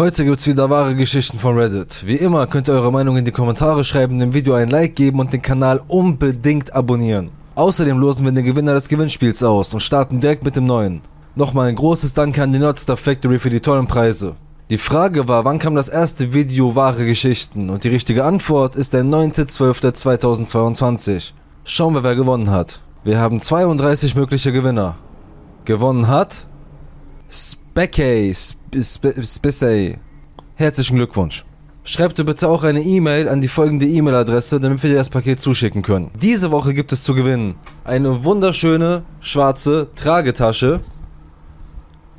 Heute gibt's wieder wahre Geschichten von Reddit. Wie immer könnt ihr eure Meinung in die Kommentare schreiben, dem Video ein Like geben und den Kanal unbedingt abonnieren. Außerdem losen wir den Gewinner des Gewinnspiels aus und starten direkt mit dem neuen. Nochmal ein großes Danke an die Nerdstar Factory für die tollen Preise. Die Frage war, wann kam das erste Video wahre Geschichten? Und die richtige Antwort ist der 9.12.2022. Schauen wir, wer gewonnen hat. Wir haben 32 mögliche Gewinner. Gewonnen hat Speckey, Spissey. Herzlichen Glückwunsch. Schreibt dir bitte auch eine E-Mail an die folgende E-Mail-Adresse, damit wir dir das Paket zuschicken können. Diese Woche gibt es zu gewinnen eine wunderschöne schwarze Tragetasche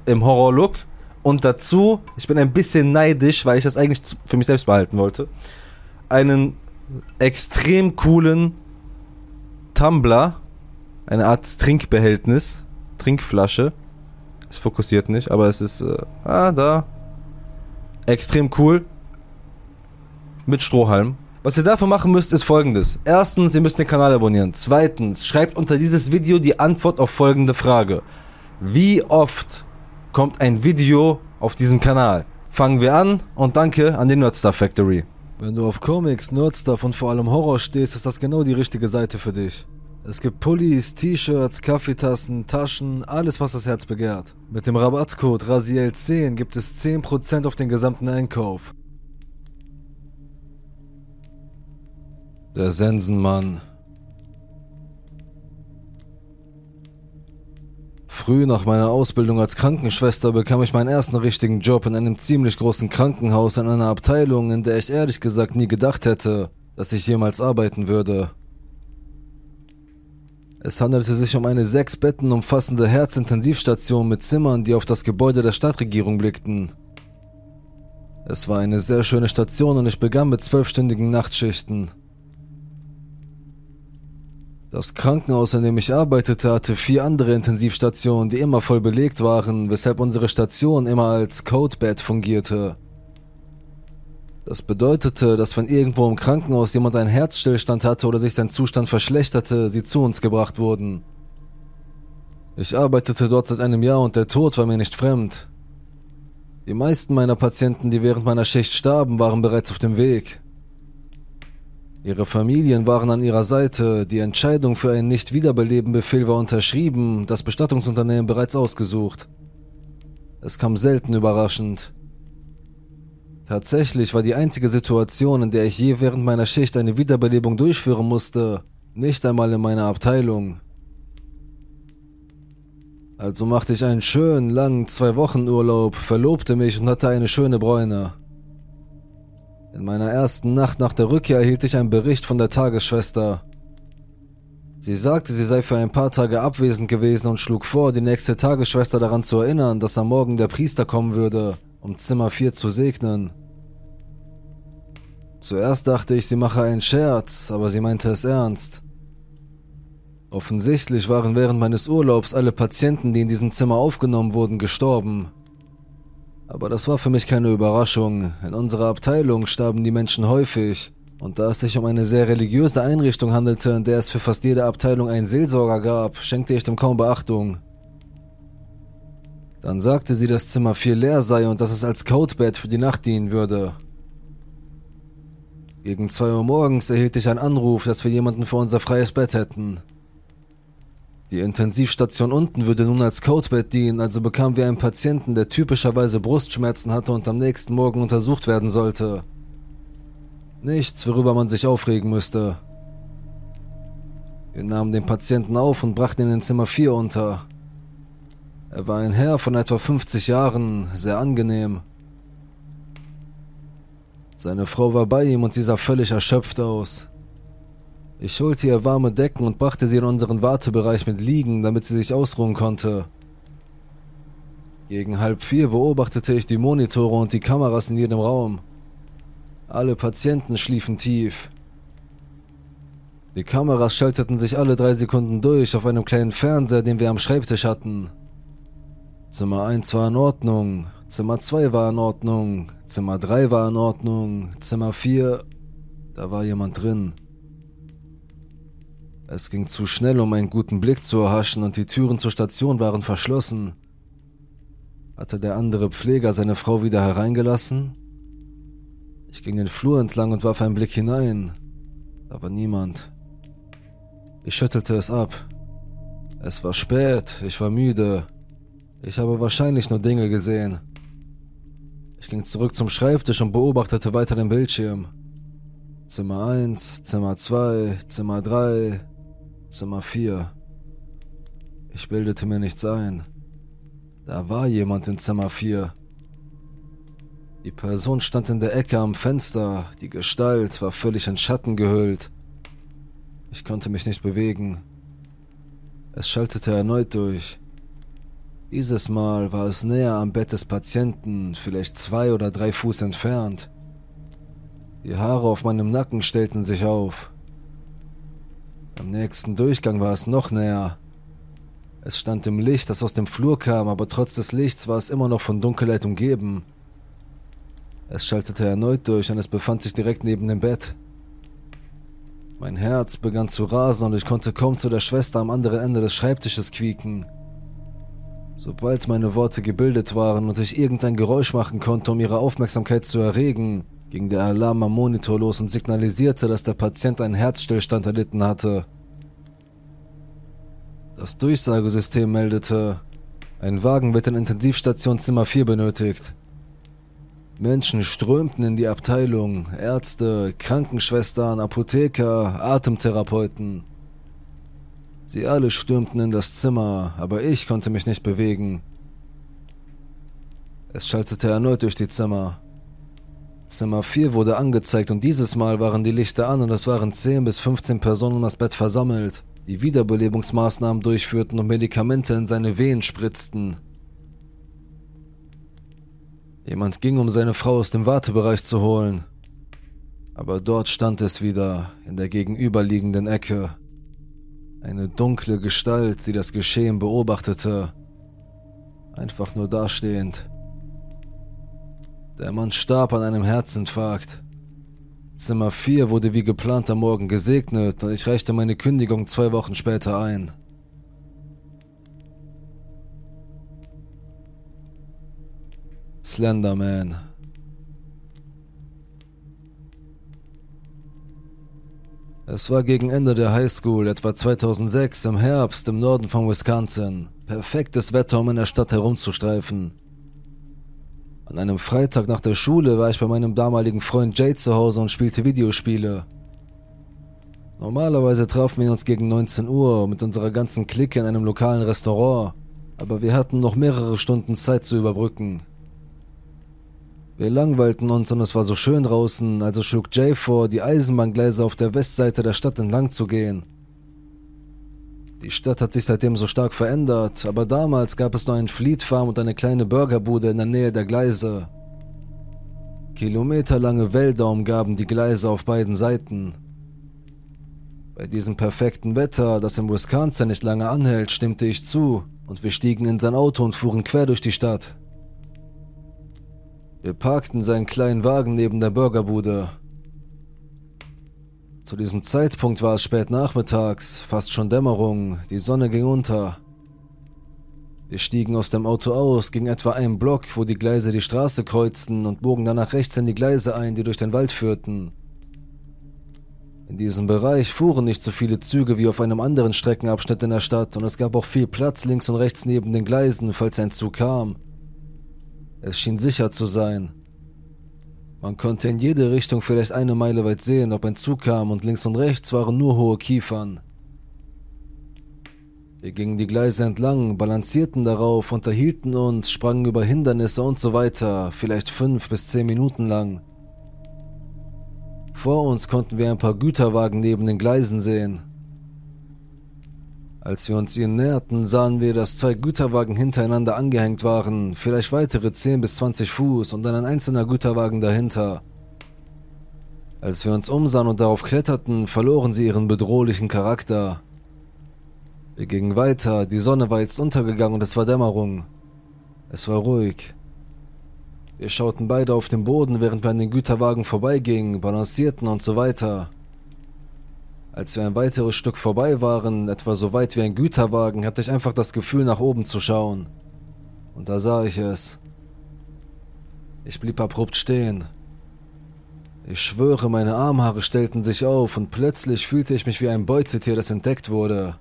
im Horror-Look und dazu, ich bin ein bisschen neidisch, weil ich das eigentlich für mich selbst behalten wollte, einen extrem coolen Tumbler, eine Art Trinkbehältnis, Trinkflasche es fokussiert nicht, aber es ist. Äh, ah, da. Extrem cool. Mit Strohhalm. Was ihr dafür machen müsst, ist folgendes. Erstens, ihr müsst den Kanal abonnieren. Zweitens, schreibt unter dieses Video die Antwort auf folgende Frage. Wie oft kommt ein Video auf diesem Kanal? Fangen wir an und danke an die Nerdstar Factory. Wenn du auf Comics, Nerdstuff und vor allem Horror stehst, ist das genau die richtige Seite für dich. Es gibt Pullis, T-Shirts, Kaffeetassen, Taschen, alles was das Herz begehrt. Mit dem Rabattcode RASIEL10 gibt es 10% auf den gesamten Einkauf. Der Sensenmann. Früh nach meiner Ausbildung als Krankenschwester bekam ich meinen ersten richtigen Job in einem ziemlich großen Krankenhaus in einer Abteilung, in der ich ehrlich gesagt nie gedacht hätte, dass ich jemals arbeiten würde. Es handelte sich um eine sechs Betten umfassende Herzintensivstation mit Zimmern, die auf das Gebäude der Stadtregierung blickten. Es war eine sehr schöne Station und ich begann mit zwölfstündigen Nachtschichten. Das Krankenhaus, in dem ich arbeitete, hatte vier andere Intensivstationen, die immer voll belegt waren, weshalb unsere Station immer als Codebed fungierte. Das bedeutete, dass wenn irgendwo im Krankenhaus jemand einen Herzstillstand hatte oder sich sein Zustand verschlechterte, sie zu uns gebracht wurden. Ich arbeitete dort seit einem Jahr und der Tod war mir nicht fremd. Die meisten meiner Patienten, die während meiner Schicht starben, waren bereits auf dem Weg. Ihre Familien waren an ihrer Seite, die Entscheidung für einen Nicht-Wiederbeleben-Befehl war unterschrieben, das Bestattungsunternehmen bereits ausgesucht. Es kam selten überraschend. Tatsächlich war die einzige Situation, in der ich je während meiner Schicht eine Wiederbelebung durchführen musste, nicht einmal in meiner Abteilung. Also machte ich einen schönen, langen Zwei-Wochen-Urlaub, verlobte mich und hatte eine schöne Bräune. In meiner ersten Nacht nach der Rückkehr erhielt ich einen Bericht von der Tagesschwester. Sie sagte, sie sei für ein paar Tage abwesend gewesen und schlug vor, die nächste Tagesschwester daran zu erinnern, dass am Morgen der Priester kommen würde, um Zimmer 4 zu segnen. Zuerst dachte ich, sie mache einen Scherz, aber sie meinte es ernst. Offensichtlich waren während meines Urlaubs alle Patienten, die in diesem Zimmer aufgenommen wurden, gestorben. Aber das war für mich keine Überraschung. In unserer Abteilung starben die Menschen häufig. Und da es sich um eine sehr religiöse Einrichtung handelte, in der es für fast jede Abteilung einen Seelsorger gab, schenkte ich dem kaum Beachtung. Dann sagte sie, dass Zimmer 4 leer sei und dass es als Codebed für die Nacht dienen würde. Gegen 2 Uhr morgens erhielt ich einen Anruf, dass wir jemanden für unser freies Bett hätten. Die Intensivstation unten würde nun als Codebett dienen, also bekamen wir einen Patienten, der typischerweise Brustschmerzen hatte und am nächsten Morgen untersucht werden sollte. Nichts, worüber man sich aufregen müsste. Wir nahmen den Patienten auf und brachten ihn in Zimmer 4 unter. Er war ein Herr von etwa 50 Jahren, sehr angenehm. Seine Frau war bei ihm und sie sah völlig erschöpft aus. Ich holte ihr warme Decken und brachte sie in unseren Wartebereich mit Liegen, damit sie sich ausruhen konnte. Gegen halb vier beobachtete ich die Monitore und die Kameras in jedem Raum. Alle Patienten schliefen tief. Die Kameras schalteten sich alle drei Sekunden durch auf einem kleinen Fernseher, den wir am Schreibtisch hatten. Zimmer 1 war in Ordnung, Zimmer 2 war in Ordnung, Zimmer 3 war in Ordnung, Zimmer 4, da war jemand drin. Es ging zu schnell, um einen guten Blick zu erhaschen und die Türen zur Station waren verschlossen. Hatte der andere Pfleger seine Frau wieder hereingelassen? Ich ging den Flur entlang und warf einen Blick hinein. Da war niemand. Ich schüttelte es ab. Es war spät, ich war müde. Ich habe wahrscheinlich nur Dinge gesehen. Ich ging zurück zum Schreibtisch und beobachtete weiter den Bildschirm. Zimmer 1, Zimmer 2, Zimmer 3, Zimmer 4. Ich bildete mir nichts ein. Da war jemand in Zimmer 4. Die Person stand in der Ecke am Fenster, die Gestalt war völlig in Schatten gehüllt. Ich konnte mich nicht bewegen. Es schaltete erneut durch. Dieses Mal war es näher am Bett des Patienten, vielleicht zwei oder drei Fuß entfernt. Die Haare auf meinem Nacken stellten sich auf. Am nächsten Durchgang war es noch näher. Es stand im Licht, das aus dem Flur kam, aber trotz des Lichts war es immer noch von Dunkelheit umgeben. Es schaltete erneut durch und es befand sich direkt neben dem Bett. Mein Herz begann zu rasen und ich konnte kaum zu der Schwester am anderen Ende des Schreibtisches quieken. Sobald meine Worte gebildet waren und ich irgendein Geräusch machen konnte, um ihre Aufmerksamkeit zu erregen, ging der Alarm am Monitor los und signalisierte, dass der Patient einen Herzstillstand erlitten hatte. Das Durchsagesystem meldete, ein Wagen wird in Intensivstation Zimmer 4 benötigt. Menschen strömten in die Abteilung, Ärzte, Krankenschwestern, Apotheker, Atemtherapeuten. Sie alle stürmten in das Zimmer, aber ich konnte mich nicht bewegen. Es schaltete erneut durch die Zimmer. Zimmer 4 wurde angezeigt und dieses Mal waren die Lichter an und es waren 10 bis 15 Personen um das Bett versammelt die Wiederbelebungsmaßnahmen durchführten und Medikamente in seine Wehen spritzten. Jemand ging, um seine Frau aus dem Wartebereich zu holen. Aber dort stand es wieder, in der gegenüberliegenden Ecke. Eine dunkle Gestalt, die das Geschehen beobachtete. Einfach nur dastehend. Der Mann starb an einem Herzinfarkt. Zimmer 4 wurde wie geplant am Morgen gesegnet und ich reichte meine Kündigung zwei Wochen später ein. Slenderman. Es war gegen Ende der Highschool, etwa 2006 im Herbst im Norden von Wisconsin. Perfektes Wetter, um in der Stadt herumzustreifen. An einem Freitag nach der Schule war ich bei meinem damaligen Freund Jay zu Hause und spielte Videospiele. Normalerweise trafen wir uns gegen 19 Uhr mit unserer ganzen Clique in einem lokalen Restaurant, aber wir hatten noch mehrere Stunden Zeit zu überbrücken. Wir langweilten uns und es war so schön draußen, also schlug Jay vor, die Eisenbahngleise auf der Westseite der Stadt entlang zu gehen. Die Stadt hat sich seitdem so stark verändert, aber damals gab es nur einen Fleet Farm und eine kleine Burgerbude in der Nähe der Gleise. Kilometerlange Wälder umgaben die Gleise auf beiden Seiten. Bei diesem perfekten Wetter, das in Wisconsin nicht lange anhält, stimmte ich zu und wir stiegen in sein Auto und fuhren quer durch die Stadt. Wir parkten seinen kleinen Wagen neben der Burgerbude zu diesem Zeitpunkt war es spät nachmittags, fast schon Dämmerung, die Sonne ging unter. Wir stiegen aus dem Auto aus, gingen etwa einen Block, wo die Gleise die Straße kreuzten und bogen danach rechts in die Gleise ein, die durch den Wald führten. In diesem Bereich fuhren nicht so viele Züge wie auf einem anderen Streckenabschnitt in der Stadt und es gab auch viel Platz links und rechts neben den Gleisen, falls ein Zug kam. Es schien sicher zu sein. Man konnte in jede Richtung vielleicht eine Meile weit sehen, ob ein Zug kam und links und rechts waren nur hohe Kiefern. Wir gingen die Gleise entlang, balancierten darauf, unterhielten uns, sprangen über Hindernisse und so weiter, vielleicht fünf bis zehn Minuten lang. Vor uns konnten wir ein paar Güterwagen neben den Gleisen sehen. Als wir uns ihnen näherten, sahen wir, dass zwei Güterwagen hintereinander angehängt waren, vielleicht weitere 10 bis 20 Fuß und dann ein einzelner Güterwagen dahinter. Als wir uns umsahen und darauf kletterten, verloren sie ihren bedrohlichen Charakter. Wir gingen weiter, die Sonne war jetzt untergegangen und es war Dämmerung. Es war ruhig. Wir schauten beide auf den Boden, während wir an den Güterwagen vorbeigingen, balancierten und so weiter. Als wir ein weiteres Stück vorbei waren, etwa so weit wie ein Güterwagen, hatte ich einfach das Gefühl, nach oben zu schauen. Und da sah ich es. Ich blieb abrupt stehen. Ich schwöre, meine Armhaare stellten sich auf und plötzlich fühlte ich mich wie ein Beutetier, das entdeckt wurde.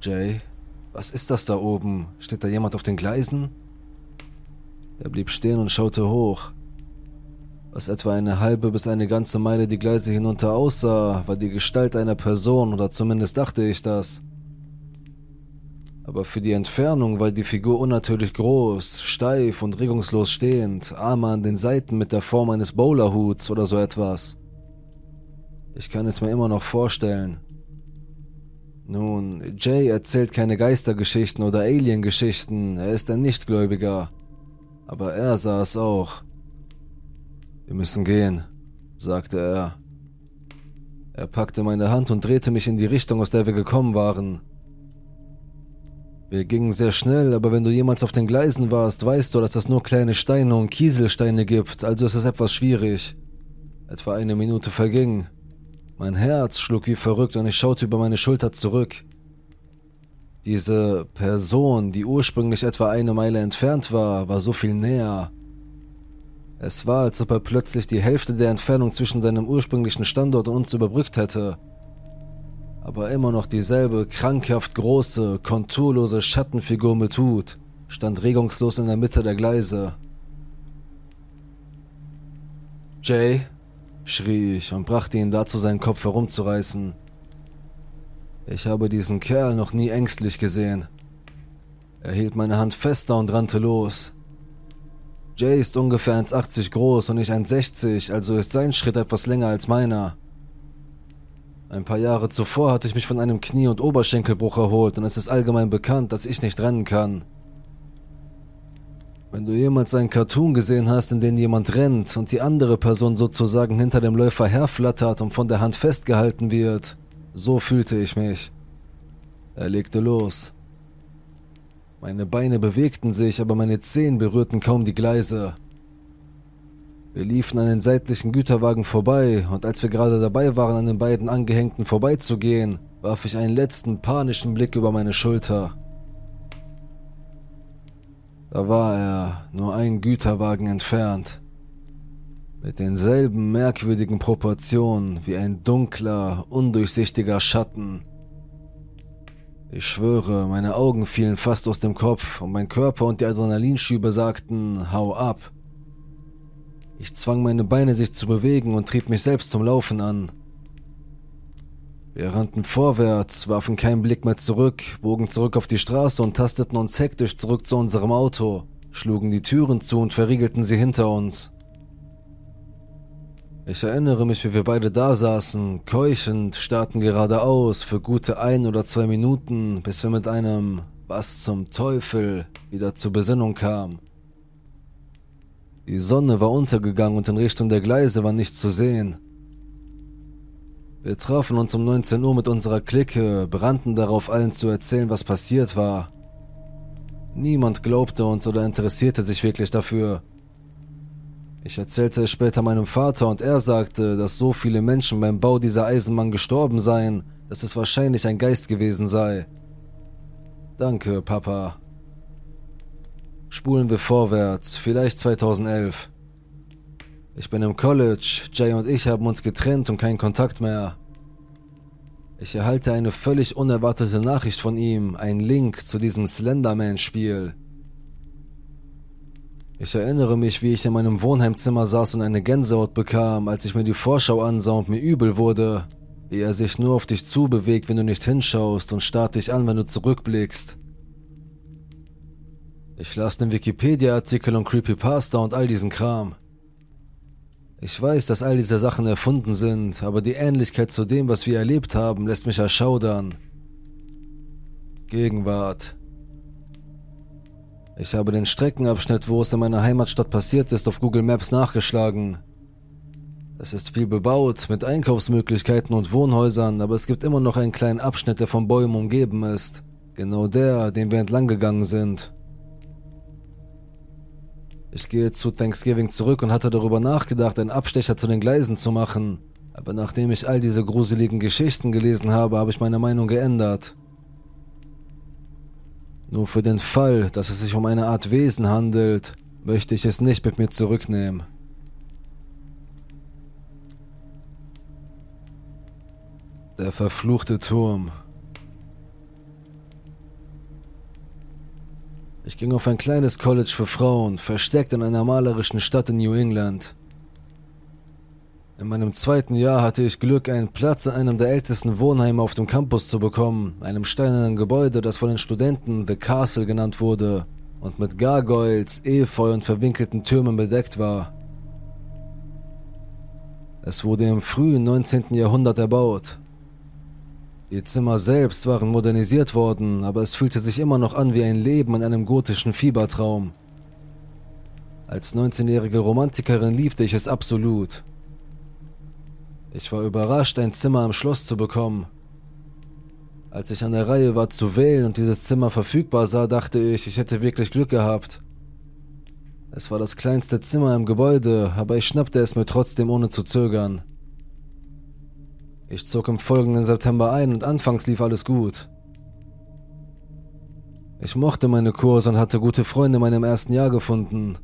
Jay, was ist das da oben? Steht da jemand auf den Gleisen? Er blieb stehen und schaute hoch. Was etwa eine halbe bis eine ganze Meile die Gleise hinunter aussah, war die Gestalt einer Person, oder zumindest dachte ich das. Aber für die Entfernung war die Figur unnatürlich groß, steif und regungslos stehend, Arme an den Seiten mit der Form eines Bowlerhuts oder so etwas. Ich kann es mir immer noch vorstellen. Nun, Jay erzählt keine Geistergeschichten oder Aliengeschichten, er ist ein Nichtgläubiger. Aber er sah es auch. Wir müssen gehen, sagte er. Er packte meine Hand und drehte mich in die Richtung, aus der wir gekommen waren. Wir gingen sehr schnell, aber wenn du jemals auf den Gleisen warst, weißt du, dass es nur kleine Steine und Kieselsteine gibt, also ist es etwas schwierig. Etwa eine Minute verging. Mein Herz schlug wie verrückt und ich schaute über meine Schulter zurück. Diese Person, die ursprünglich etwa eine Meile entfernt war, war so viel näher. Es war, als ob er plötzlich die Hälfte der Entfernung zwischen seinem ursprünglichen Standort und uns überbrückt hätte. Aber immer noch dieselbe krankhaft große, konturlose Schattenfigur mit Hut stand regungslos in der Mitte der Gleise. Jay, schrie ich und brachte ihn dazu, seinen Kopf herumzureißen. Ich habe diesen Kerl noch nie ängstlich gesehen. Er hielt meine Hand fester und rannte los. Jay ist ungefähr 1,80 groß und ich 1,60, also ist sein Schritt etwas länger als meiner. Ein paar Jahre zuvor hatte ich mich von einem Knie- und Oberschenkelbruch erholt und es ist allgemein bekannt, dass ich nicht rennen kann. Wenn du jemals einen Cartoon gesehen hast, in dem jemand rennt und die andere Person sozusagen hinter dem Läufer herflattert und von der Hand festgehalten wird, so fühlte ich mich. Er legte los. Meine Beine bewegten sich, aber meine Zehen berührten kaum die Gleise. Wir liefen an den seitlichen Güterwagen vorbei, und als wir gerade dabei waren, an den beiden Angehängten vorbeizugehen, warf ich einen letzten panischen Blick über meine Schulter. Da war er, nur ein Güterwagen entfernt. Mit denselben merkwürdigen Proportionen wie ein dunkler, undurchsichtiger Schatten. Ich schwöre, meine Augen fielen fast aus dem Kopf und mein Körper und die Adrenalinschübe sagten, hau ab. Ich zwang meine Beine sich zu bewegen und trieb mich selbst zum Laufen an. Wir rannten vorwärts, warfen keinen Blick mehr zurück, bogen zurück auf die Straße und tasteten uns hektisch zurück zu unserem Auto, schlugen die Türen zu und verriegelten sie hinter uns. Ich erinnere mich, wie wir beide da saßen, keuchend, starrten geradeaus für gute ein oder zwei Minuten, bis wir mit einem Was zum Teufel wieder zur Besinnung kamen. Die Sonne war untergegangen und in Richtung der Gleise war nichts zu sehen. Wir trafen uns um 19 Uhr mit unserer Clique, brannten darauf, allen zu erzählen, was passiert war. Niemand glaubte uns oder interessierte sich wirklich dafür. Ich erzählte es später meinem Vater und er sagte, dass so viele Menschen beim Bau dieser Eisenbahn gestorben seien, dass es wahrscheinlich ein Geist gewesen sei. Danke, Papa. Spulen wir vorwärts, vielleicht 2011. Ich bin im College, Jay und ich haben uns getrennt und keinen Kontakt mehr. Ich erhalte eine völlig unerwartete Nachricht von ihm, einen Link zu diesem Slenderman-Spiel. Ich erinnere mich, wie ich in meinem Wohnheimzimmer saß und eine Gänsehaut bekam, als ich mir die Vorschau ansah und mir übel wurde, wie er sich nur auf dich zubewegt, wenn du nicht hinschaust und starrt dich an, wenn du zurückblickst. Ich las den Wikipedia-Artikel und Creepypasta und all diesen Kram. Ich weiß, dass all diese Sachen erfunden sind, aber die Ähnlichkeit zu dem, was wir erlebt haben, lässt mich erschaudern. Gegenwart. Ich habe den Streckenabschnitt, wo es in meiner Heimatstadt passiert ist, auf Google Maps nachgeschlagen. Es ist viel bebaut, mit Einkaufsmöglichkeiten und Wohnhäusern, aber es gibt immer noch einen kleinen Abschnitt, der von Bäumen umgeben ist. Genau der, den wir entlang gegangen sind. Ich gehe zu Thanksgiving zurück und hatte darüber nachgedacht, einen Abstecher zu den Gleisen zu machen. Aber nachdem ich all diese gruseligen Geschichten gelesen habe, habe ich meine Meinung geändert. Nur für den Fall, dass es sich um eine Art Wesen handelt, möchte ich es nicht mit mir zurücknehmen. Der verfluchte Turm. Ich ging auf ein kleines College für Frauen, versteckt in einer malerischen Stadt in New England. In meinem zweiten Jahr hatte ich Glück, einen Platz in einem der ältesten Wohnheime auf dem Campus zu bekommen, einem steinernen Gebäude, das von den Studenten The Castle genannt wurde und mit Gargoyles, Efeu und verwinkelten Türmen bedeckt war. Es wurde im frühen 19. Jahrhundert erbaut. Die Zimmer selbst waren modernisiert worden, aber es fühlte sich immer noch an wie ein Leben in einem gotischen Fiebertraum. Als 19-jährige Romantikerin liebte ich es absolut. Ich war überrascht, ein Zimmer im Schloss zu bekommen. Als ich an der Reihe war zu wählen und dieses Zimmer verfügbar sah, dachte ich, ich hätte wirklich Glück gehabt. Es war das kleinste Zimmer im Gebäude, aber ich schnappte es mir trotzdem ohne zu zögern. Ich zog im folgenden September ein und anfangs lief alles gut. Ich mochte meine Kurse und hatte gute Freunde in meinem ersten Jahr gefunden.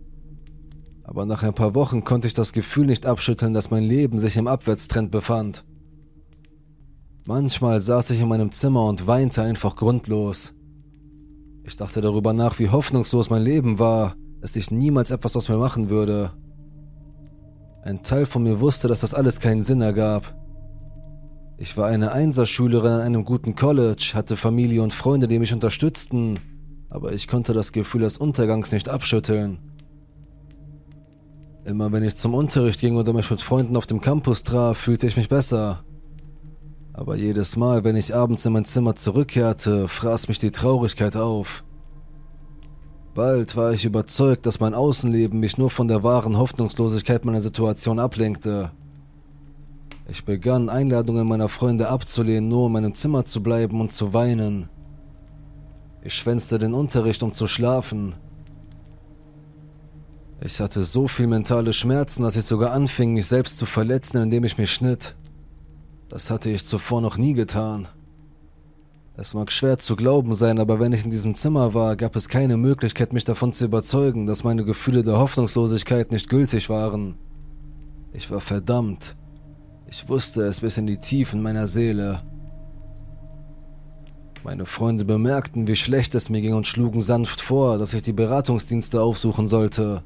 Aber nach ein paar Wochen konnte ich das Gefühl nicht abschütteln, dass mein Leben sich im Abwärtstrend befand. Manchmal saß ich in meinem Zimmer und weinte einfach grundlos. Ich dachte darüber nach, wie hoffnungslos mein Leben war, dass ich niemals etwas aus mir machen würde. Ein Teil von mir wusste, dass das alles keinen Sinn ergab. Ich war eine Einserschülerin an einem guten College, hatte Familie und Freunde, die mich unterstützten, aber ich konnte das Gefühl des Untergangs nicht abschütteln. Immer wenn ich zum Unterricht ging oder mich mit Freunden auf dem Campus traf, fühlte ich mich besser. Aber jedes Mal, wenn ich abends in mein Zimmer zurückkehrte, fraß mich die Traurigkeit auf. Bald war ich überzeugt, dass mein Außenleben mich nur von der wahren Hoffnungslosigkeit meiner Situation ablenkte. Ich begann Einladungen meiner Freunde abzulehnen, nur in meinem Zimmer zu bleiben und zu weinen. Ich schwänzte den Unterricht, um zu schlafen. Ich hatte so viel mentale Schmerzen, dass ich sogar anfing, mich selbst zu verletzen, indem ich mich schnitt. Das hatte ich zuvor noch nie getan. Es mag schwer zu glauben sein, aber wenn ich in diesem Zimmer war, gab es keine Möglichkeit, mich davon zu überzeugen, dass meine Gefühle der Hoffnungslosigkeit nicht gültig waren. Ich war verdammt. Ich wusste es bis in die Tiefen meiner Seele. Meine Freunde bemerkten, wie schlecht es mir ging und schlugen sanft vor, dass ich die Beratungsdienste aufsuchen sollte.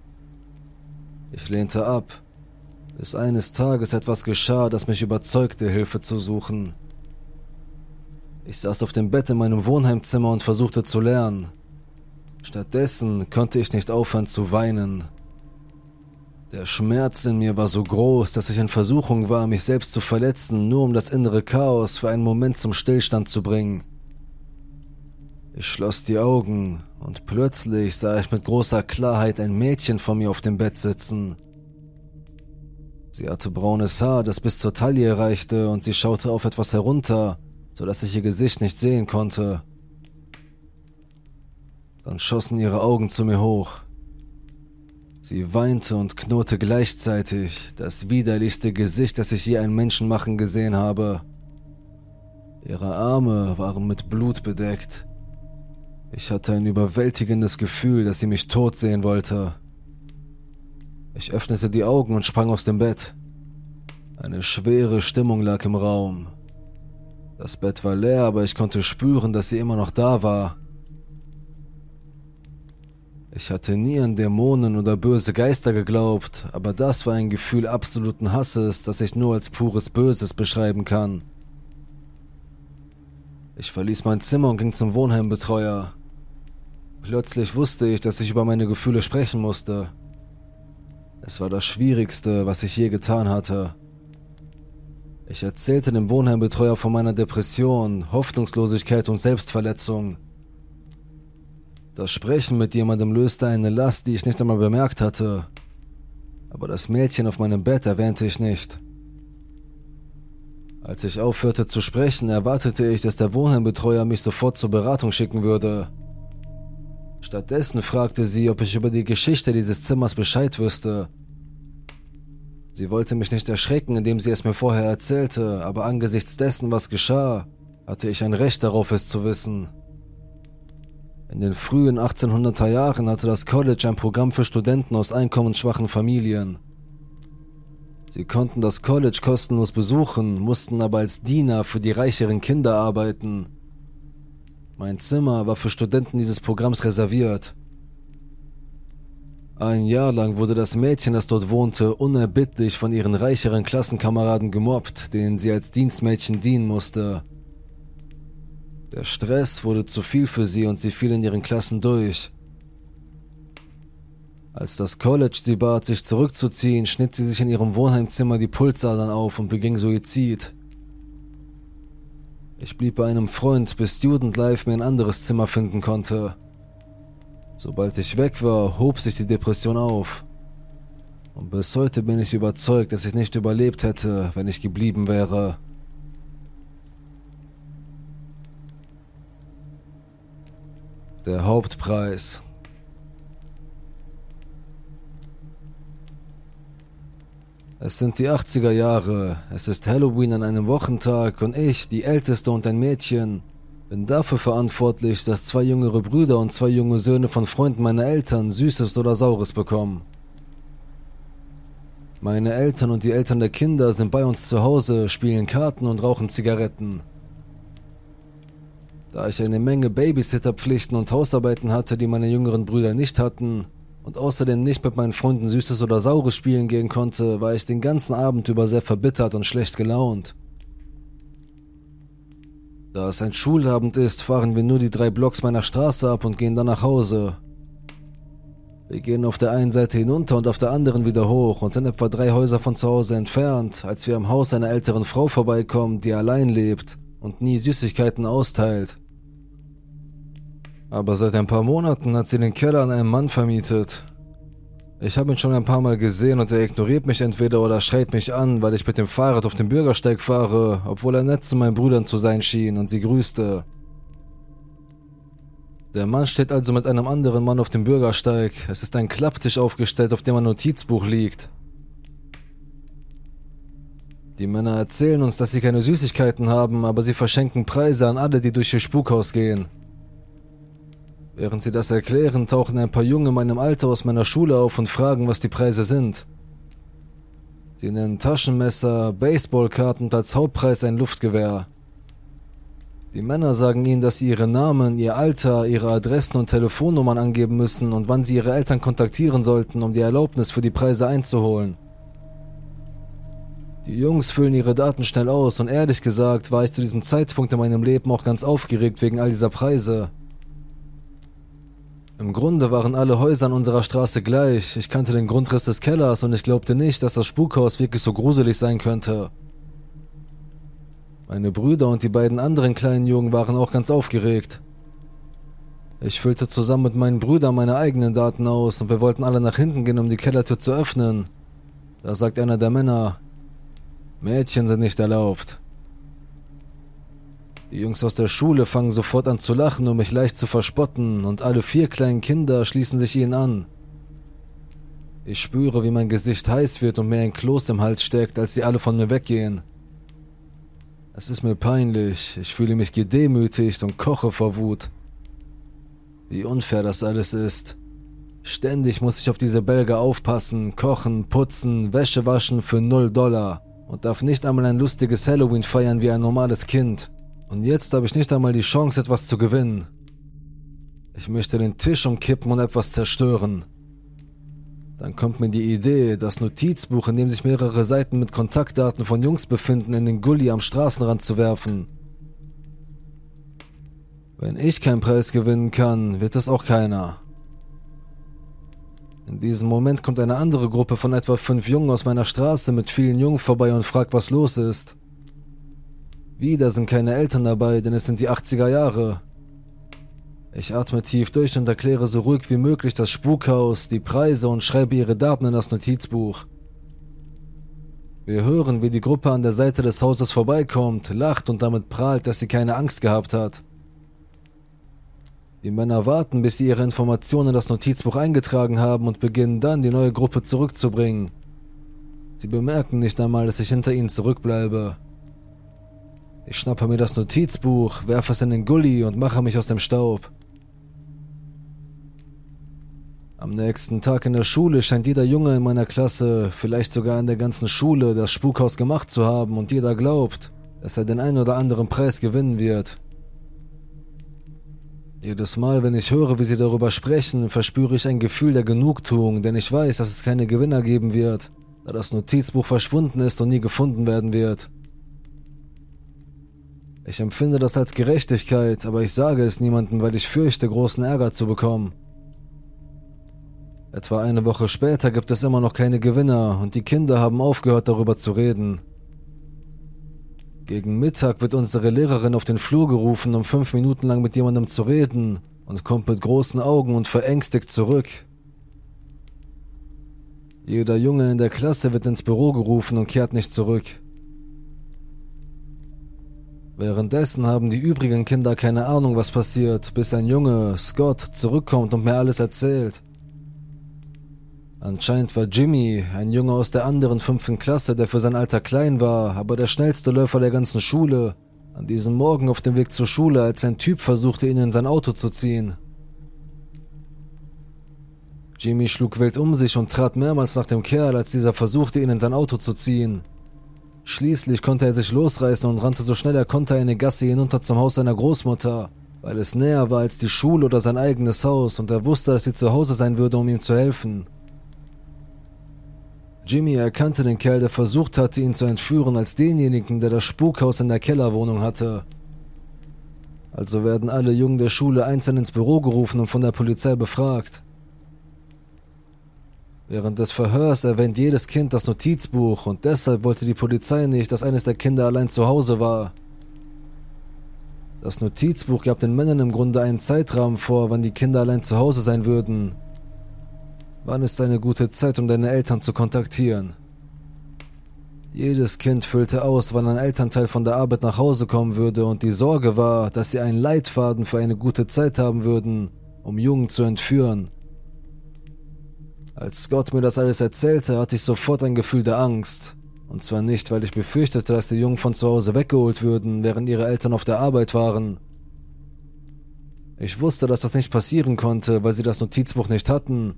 Ich lehnte ab, bis eines Tages etwas geschah, das mich überzeugte, Hilfe zu suchen. Ich saß auf dem Bett in meinem Wohnheimzimmer und versuchte zu lernen. Stattdessen konnte ich nicht aufhören zu weinen. Der Schmerz in mir war so groß, dass ich in Versuchung war, mich selbst zu verletzen, nur um das innere Chaos für einen Moment zum Stillstand zu bringen. Ich schloss die Augen und plötzlich sah ich mit großer Klarheit ein Mädchen vor mir auf dem Bett sitzen. Sie hatte braunes Haar, das bis zur Taille reichte, und sie schaute auf etwas herunter, so dass ich ihr Gesicht nicht sehen konnte. Dann schossen ihre Augen zu mir hoch. Sie weinte und knurrte gleichzeitig, das widerlichste Gesicht, das ich je einen Menschen machen gesehen habe. Ihre Arme waren mit Blut bedeckt. Ich hatte ein überwältigendes Gefühl, dass sie mich tot sehen wollte. Ich öffnete die Augen und sprang aus dem Bett. Eine schwere Stimmung lag im Raum. Das Bett war leer, aber ich konnte spüren, dass sie immer noch da war. Ich hatte nie an Dämonen oder böse Geister geglaubt, aber das war ein Gefühl absoluten Hasses, das ich nur als pures Böses beschreiben kann. Ich verließ mein Zimmer und ging zum Wohnheimbetreuer. Plötzlich wusste ich, dass ich über meine Gefühle sprechen musste. Es war das Schwierigste, was ich je getan hatte. Ich erzählte dem Wohnheimbetreuer von meiner Depression, Hoffnungslosigkeit und Selbstverletzung. Das Sprechen mit jemandem löste eine Last, die ich nicht einmal bemerkt hatte. Aber das Mädchen auf meinem Bett erwähnte ich nicht. Als ich aufhörte zu sprechen, erwartete ich, dass der Wohnheimbetreuer mich sofort zur Beratung schicken würde. Stattdessen fragte sie, ob ich über die Geschichte dieses Zimmers Bescheid wüsste. Sie wollte mich nicht erschrecken, indem sie es mir vorher erzählte, aber angesichts dessen, was geschah, hatte ich ein Recht darauf, es zu wissen. In den frühen 1800er Jahren hatte das College ein Programm für Studenten aus einkommensschwachen Familien. Sie konnten das College kostenlos besuchen, mussten aber als Diener für die reicheren Kinder arbeiten. Mein Zimmer war für Studenten dieses Programms reserviert. Ein Jahr lang wurde das Mädchen, das dort wohnte, unerbittlich von ihren reicheren Klassenkameraden gemobbt, denen sie als Dienstmädchen dienen musste. Der Stress wurde zu viel für sie und sie fiel in ihren Klassen durch. Als das College sie bat, sich zurückzuziehen, schnitt sie sich in ihrem Wohnheimzimmer die Pulsadern auf und beging Suizid. Ich blieb bei einem Freund, bis Student Life mir ein anderes Zimmer finden konnte. Sobald ich weg war, hob sich die Depression auf. Und bis heute bin ich überzeugt, dass ich nicht überlebt hätte, wenn ich geblieben wäre. Der Hauptpreis. Es sind die 80er Jahre, es ist Halloween an einem Wochentag und ich, die Älteste und ein Mädchen, bin dafür verantwortlich, dass zwei jüngere Brüder und zwei junge Söhne von Freunden meiner Eltern Süßes oder Saures bekommen. Meine Eltern und die Eltern der Kinder sind bei uns zu Hause, spielen Karten und rauchen Zigaretten. Da ich eine Menge Babysitterpflichten und Hausarbeiten hatte, die meine jüngeren Brüder nicht hatten, und außerdem nicht mit meinen Freunden Süßes oder Saures spielen gehen konnte, war ich den ganzen Abend über sehr verbittert und schlecht gelaunt. Da es ein Schulabend ist, fahren wir nur die drei Blocks meiner Straße ab und gehen dann nach Hause. Wir gehen auf der einen Seite hinunter und auf der anderen wieder hoch und sind etwa drei Häuser von zu Hause entfernt, als wir am Haus einer älteren Frau vorbeikommen, die allein lebt und nie Süßigkeiten austeilt. Aber seit ein paar Monaten hat sie den Keller an einen Mann vermietet. Ich habe ihn schon ein paar Mal gesehen und er ignoriert mich entweder oder schreit mich an, weil ich mit dem Fahrrad auf dem Bürgersteig fahre, obwohl er nett zu meinen Brüdern zu sein schien und sie grüßte. Der Mann steht also mit einem anderen Mann auf dem Bürgersteig. Es ist ein Klapptisch aufgestellt, auf dem ein Notizbuch liegt. Die Männer erzählen uns, dass sie keine Süßigkeiten haben, aber sie verschenken Preise an alle, die durch ihr Spukhaus gehen. Während sie das erklären, tauchen ein paar Junge in meinem Alter aus meiner Schule auf und fragen, was die Preise sind. Sie nennen Taschenmesser, Baseballkarten und als Hauptpreis ein Luftgewehr. Die Männer sagen ihnen, dass sie ihre Namen, ihr Alter, ihre Adressen und Telefonnummern angeben müssen und wann sie ihre Eltern kontaktieren sollten, um die Erlaubnis für die Preise einzuholen. Die Jungs füllen ihre Daten schnell aus und ehrlich gesagt war ich zu diesem Zeitpunkt in meinem Leben auch ganz aufgeregt wegen all dieser Preise. Im Grunde waren alle Häuser an unserer Straße gleich. Ich kannte den Grundriss des Kellers und ich glaubte nicht, dass das Spukhaus wirklich so gruselig sein könnte. Meine Brüder und die beiden anderen kleinen Jungen waren auch ganz aufgeregt. Ich füllte zusammen mit meinen Brüdern meine eigenen Daten aus und wir wollten alle nach hinten gehen, um die Kellertür zu öffnen. Da sagt einer der Männer, Mädchen sind nicht erlaubt. Die Jungs aus der Schule fangen sofort an zu lachen, um mich leicht zu verspotten, und alle vier kleinen Kinder schließen sich ihnen an. Ich spüre, wie mein Gesicht heiß wird und mir ein Kloß im Hals steckt, als sie alle von mir weggehen. Es ist mir peinlich, ich fühle mich gedemütigt und koche vor Wut. Wie unfair das alles ist. Ständig muss ich auf diese Belger aufpassen, kochen, putzen, Wäsche waschen für null Dollar und darf nicht einmal ein lustiges Halloween feiern wie ein normales Kind. Und jetzt habe ich nicht einmal die Chance, etwas zu gewinnen. Ich möchte den Tisch umkippen und etwas zerstören. Dann kommt mir die Idee, das Notizbuch, in dem sich mehrere Seiten mit Kontaktdaten von Jungs befinden, in den Gully am Straßenrand zu werfen. Wenn ich keinen Preis gewinnen kann, wird es auch keiner. In diesem Moment kommt eine andere Gruppe von etwa fünf Jungen aus meiner Straße mit vielen Jungen vorbei und fragt, was los ist. Wieder sind keine Eltern dabei, denn es sind die 80er Jahre. Ich atme tief durch und erkläre so ruhig wie möglich das Spukhaus, die Preise und schreibe ihre Daten in das Notizbuch. Wir hören, wie die Gruppe an der Seite des Hauses vorbeikommt, lacht und damit prahlt, dass sie keine Angst gehabt hat. Die Männer warten, bis sie ihre Informationen in das Notizbuch eingetragen haben und beginnen dann, die neue Gruppe zurückzubringen. Sie bemerken nicht einmal, dass ich hinter ihnen zurückbleibe. Ich schnappe mir das Notizbuch, werfe es in den Gully und mache mich aus dem Staub. Am nächsten Tag in der Schule scheint jeder Junge in meiner Klasse, vielleicht sogar in der ganzen Schule, das Spukhaus gemacht zu haben und jeder glaubt, dass er den einen oder anderen Preis gewinnen wird. Jedes Mal, wenn ich höre, wie sie darüber sprechen, verspüre ich ein Gefühl der Genugtuung, denn ich weiß, dass es keine Gewinner geben wird, da das Notizbuch verschwunden ist und nie gefunden werden wird. Ich empfinde das als Gerechtigkeit, aber ich sage es niemandem, weil ich fürchte, großen Ärger zu bekommen. Etwa eine Woche später gibt es immer noch keine Gewinner und die Kinder haben aufgehört darüber zu reden. Gegen Mittag wird unsere Lehrerin auf den Flur gerufen, um fünf Minuten lang mit jemandem zu reden und kommt mit großen Augen und verängstigt zurück. Jeder Junge in der Klasse wird ins Büro gerufen und kehrt nicht zurück. Währenddessen haben die übrigen Kinder keine Ahnung, was passiert, bis ein Junge, Scott, zurückkommt und mir alles erzählt. Anscheinend war Jimmy, ein Junge aus der anderen fünften Klasse, der für sein Alter klein war, aber der schnellste Läufer der ganzen Schule, an diesem Morgen auf dem Weg zur Schule, als ein Typ versuchte, ihn in sein Auto zu ziehen. Jimmy schlug wild um sich und trat mehrmals nach dem Kerl, als dieser versuchte, ihn in sein Auto zu ziehen. Schließlich konnte er sich losreißen und rannte so schnell er konnte eine Gasse hinunter zum Haus seiner Großmutter, weil es näher war als die Schule oder sein eigenes Haus und er wusste, dass sie zu Hause sein würde, um ihm zu helfen. Jimmy erkannte den Kerl, der versucht hatte, ihn zu entführen, als denjenigen, der das Spukhaus in der Kellerwohnung hatte. Also werden alle Jungen der Schule einzeln ins Büro gerufen und von der Polizei befragt. Während des Verhörs erwähnt jedes Kind das Notizbuch und deshalb wollte die Polizei nicht, dass eines der Kinder allein zu Hause war. Das Notizbuch gab den Männern im Grunde einen Zeitrahmen vor, wann die Kinder allein zu Hause sein würden, Wann ist eine gute Zeit, um deine Eltern zu kontaktieren? Jedes Kind füllte aus, wann ein Elternteil von der Arbeit nach Hause kommen würde und die Sorge war, dass sie einen Leitfaden für eine gute Zeit haben würden, um Jungen zu entführen. Als Scott mir das alles erzählte, hatte ich sofort ein Gefühl der Angst. Und zwar nicht, weil ich befürchtete, dass die Jungen von zu Hause weggeholt würden, während ihre Eltern auf der Arbeit waren. Ich wusste, dass das nicht passieren konnte, weil sie das Notizbuch nicht hatten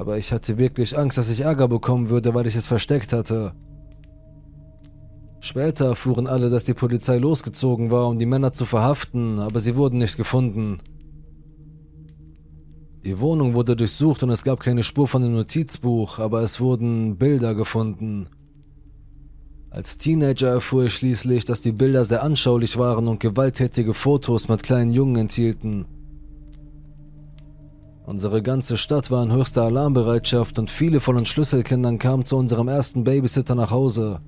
aber ich hatte wirklich Angst, dass ich Ärger bekommen würde, weil ich es versteckt hatte. Später erfuhren alle, dass die Polizei losgezogen war, um die Männer zu verhaften, aber sie wurden nicht gefunden. Die Wohnung wurde durchsucht und es gab keine Spur von dem Notizbuch, aber es wurden Bilder gefunden. Als Teenager erfuhr ich schließlich, dass die Bilder sehr anschaulich waren und gewalttätige Fotos mit kleinen Jungen enthielten. Unsere ganze Stadt war in höchster Alarmbereitschaft und viele von uns Schlüsselkindern kamen zu unserem ersten Babysitter nach Hause.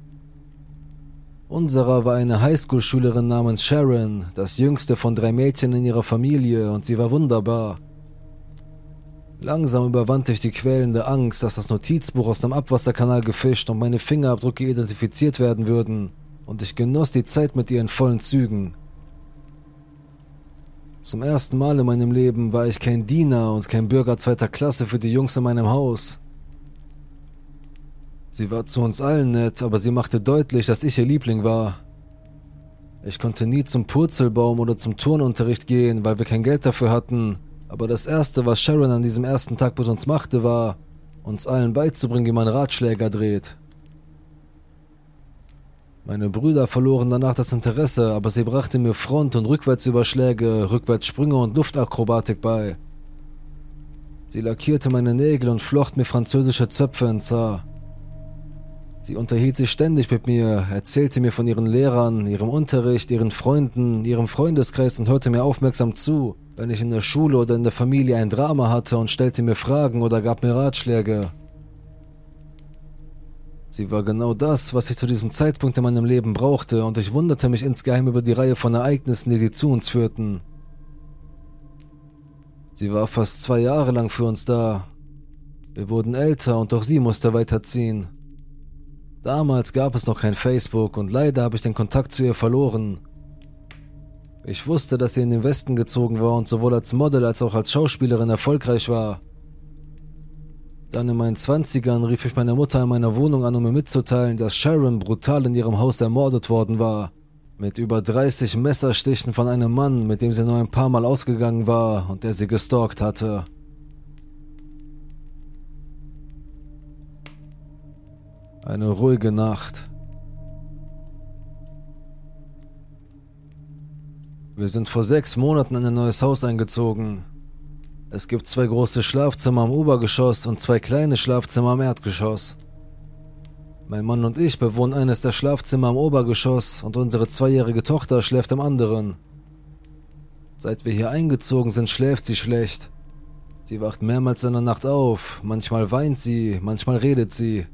Unserer war eine Highschool-Schülerin namens Sharon, das jüngste von drei Mädchen in ihrer Familie, und sie war wunderbar. Langsam überwand ich die quälende Angst, dass das Notizbuch aus dem Abwasserkanal gefischt und meine Fingerabdrücke identifiziert werden würden, und ich genoss die Zeit mit ihr in vollen Zügen. Zum ersten Mal in meinem Leben war ich kein Diener und kein Bürger zweiter Klasse für die Jungs in meinem Haus. Sie war zu uns allen nett, aber sie machte deutlich, dass ich ihr Liebling war. Ich konnte nie zum Purzelbaum oder zum Turnunterricht gehen, weil wir kein Geld dafür hatten, aber das Erste, was Sharon an diesem ersten Tag mit uns machte, war, uns allen beizubringen, wie man Ratschläger dreht. Meine Brüder verloren danach das Interesse, aber sie brachte mir Front- und Rückwärtsüberschläge, Rückwärtssprünge und Luftakrobatik bei. Sie lackierte meine Nägel und flocht mir französische Zöpfe ins Haar. Sie unterhielt sich ständig mit mir, erzählte mir von ihren Lehrern, ihrem Unterricht, ihren Freunden, ihrem Freundeskreis und hörte mir aufmerksam zu, wenn ich in der Schule oder in der Familie ein Drama hatte und stellte mir Fragen oder gab mir Ratschläge. Sie war genau das, was ich zu diesem Zeitpunkt in meinem Leben brauchte, und ich wunderte mich insgeheim über die Reihe von Ereignissen, die sie zu uns führten. Sie war fast zwei Jahre lang für uns da. Wir wurden älter und auch sie musste weiterziehen. Damals gab es noch kein Facebook und leider habe ich den Kontakt zu ihr verloren. Ich wusste, dass sie in den Westen gezogen war und sowohl als Model als auch als Schauspielerin erfolgreich war. Dann in meinen Zwanzigern rief ich meine Mutter in meiner Wohnung an, um mir mitzuteilen, dass Sharon brutal in ihrem Haus ermordet worden war. Mit über 30 Messerstichen von einem Mann, mit dem sie nur ein paar Mal ausgegangen war und der sie gestalkt hatte. Eine ruhige Nacht. Wir sind vor sechs Monaten in ein neues Haus eingezogen. Es gibt zwei große Schlafzimmer am Obergeschoss und zwei kleine Schlafzimmer am Erdgeschoss. Mein Mann und ich bewohnen eines der Schlafzimmer am Obergeschoss und unsere zweijährige Tochter schläft im anderen. Seit wir hier eingezogen sind, schläft sie schlecht. Sie wacht mehrmals in der Nacht auf, manchmal weint sie, manchmal redet sie.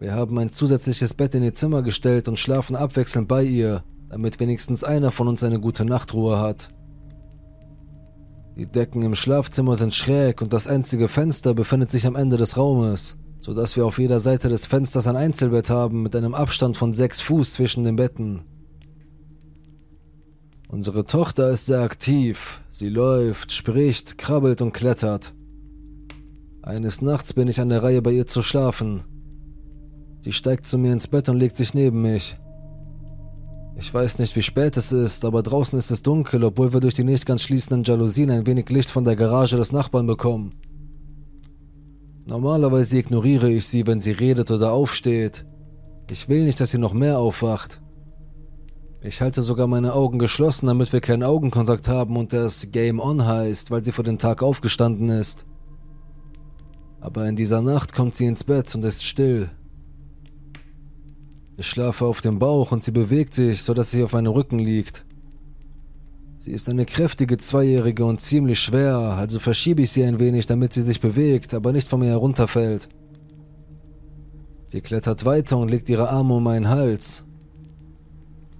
Wir haben ein zusätzliches Bett in ihr Zimmer gestellt und schlafen abwechselnd bei ihr, damit wenigstens einer von uns eine gute Nachtruhe hat. Die Decken im Schlafzimmer sind schräg und das einzige Fenster befindet sich am Ende des Raumes, sodass wir auf jeder Seite des Fensters ein Einzelbett haben mit einem Abstand von sechs Fuß zwischen den Betten. Unsere Tochter ist sehr aktiv. Sie läuft, spricht, krabbelt und klettert. Eines Nachts bin ich an der Reihe bei ihr zu schlafen. Sie steigt zu mir ins Bett und legt sich neben mich. Ich weiß nicht, wie spät es ist, aber draußen ist es dunkel, obwohl wir durch die nicht ganz schließenden Jalousien ein wenig Licht von der Garage des Nachbarn bekommen. Normalerweise ignoriere ich sie, wenn sie redet oder aufsteht. Ich will nicht, dass sie noch mehr aufwacht. Ich halte sogar meine Augen geschlossen, damit wir keinen Augenkontakt haben und es Game On heißt, weil sie vor den Tag aufgestanden ist. Aber in dieser Nacht kommt sie ins Bett und ist still. Ich schlafe auf dem Bauch und sie bewegt sich, sodass sie auf meinem Rücken liegt. Sie ist eine kräftige Zweijährige und ziemlich schwer, also verschiebe ich sie ein wenig, damit sie sich bewegt, aber nicht von mir herunterfällt. Sie klettert weiter und legt ihre Arme um meinen Hals.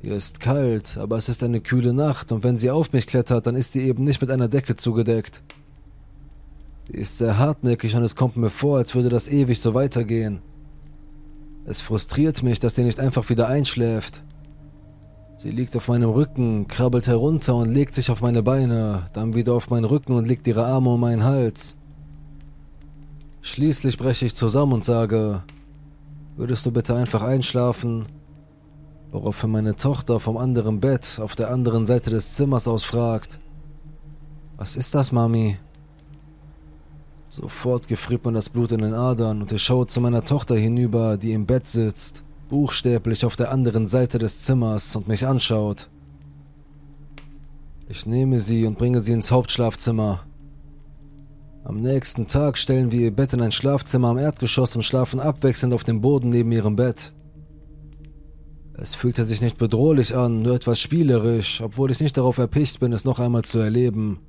Ihr ist kalt, aber es ist eine kühle Nacht und wenn sie auf mich klettert, dann ist sie eben nicht mit einer Decke zugedeckt. Sie ist sehr hartnäckig und es kommt mir vor, als würde das ewig so weitergehen. Es frustriert mich, dass sie nicht einfach wieder einschläft. Sie liegt auf meinem Rücken, krabbelt herunter und legt sich auf meine Beine, dann wieder auf meinen Rücken und legt ihre Arme um meinen Hals. Schließlich breche ich zusammen und sage, würdest du bitte einfach einschlafen? Woraufhin meine Tochter vom anderen Bett auf der anderen Seite des Zimmers aus fragt, was ist das, Mami? Sofort gefriert mir das Blut in den Adern und ich schaue zu meiner Tochter hinüber, die im Bett sitzt, buchstäblich auf der anderen Seite des Zimmers und mich anschaut. Ich nehme sie und bringe sie ins Hauptschlafzimmer. Am nächsten Tag stellen wir ihr Bett in ein Schlafzimmer am Erdgeschoss und schlafen abwechselnd auf dem Boden neben ihrem Bett. Es fühlte sich nicht bedrohlich an, nur etwas spielerisch, obwohl ich nicht darauf erpicht bin, es noch einmal zu erleben.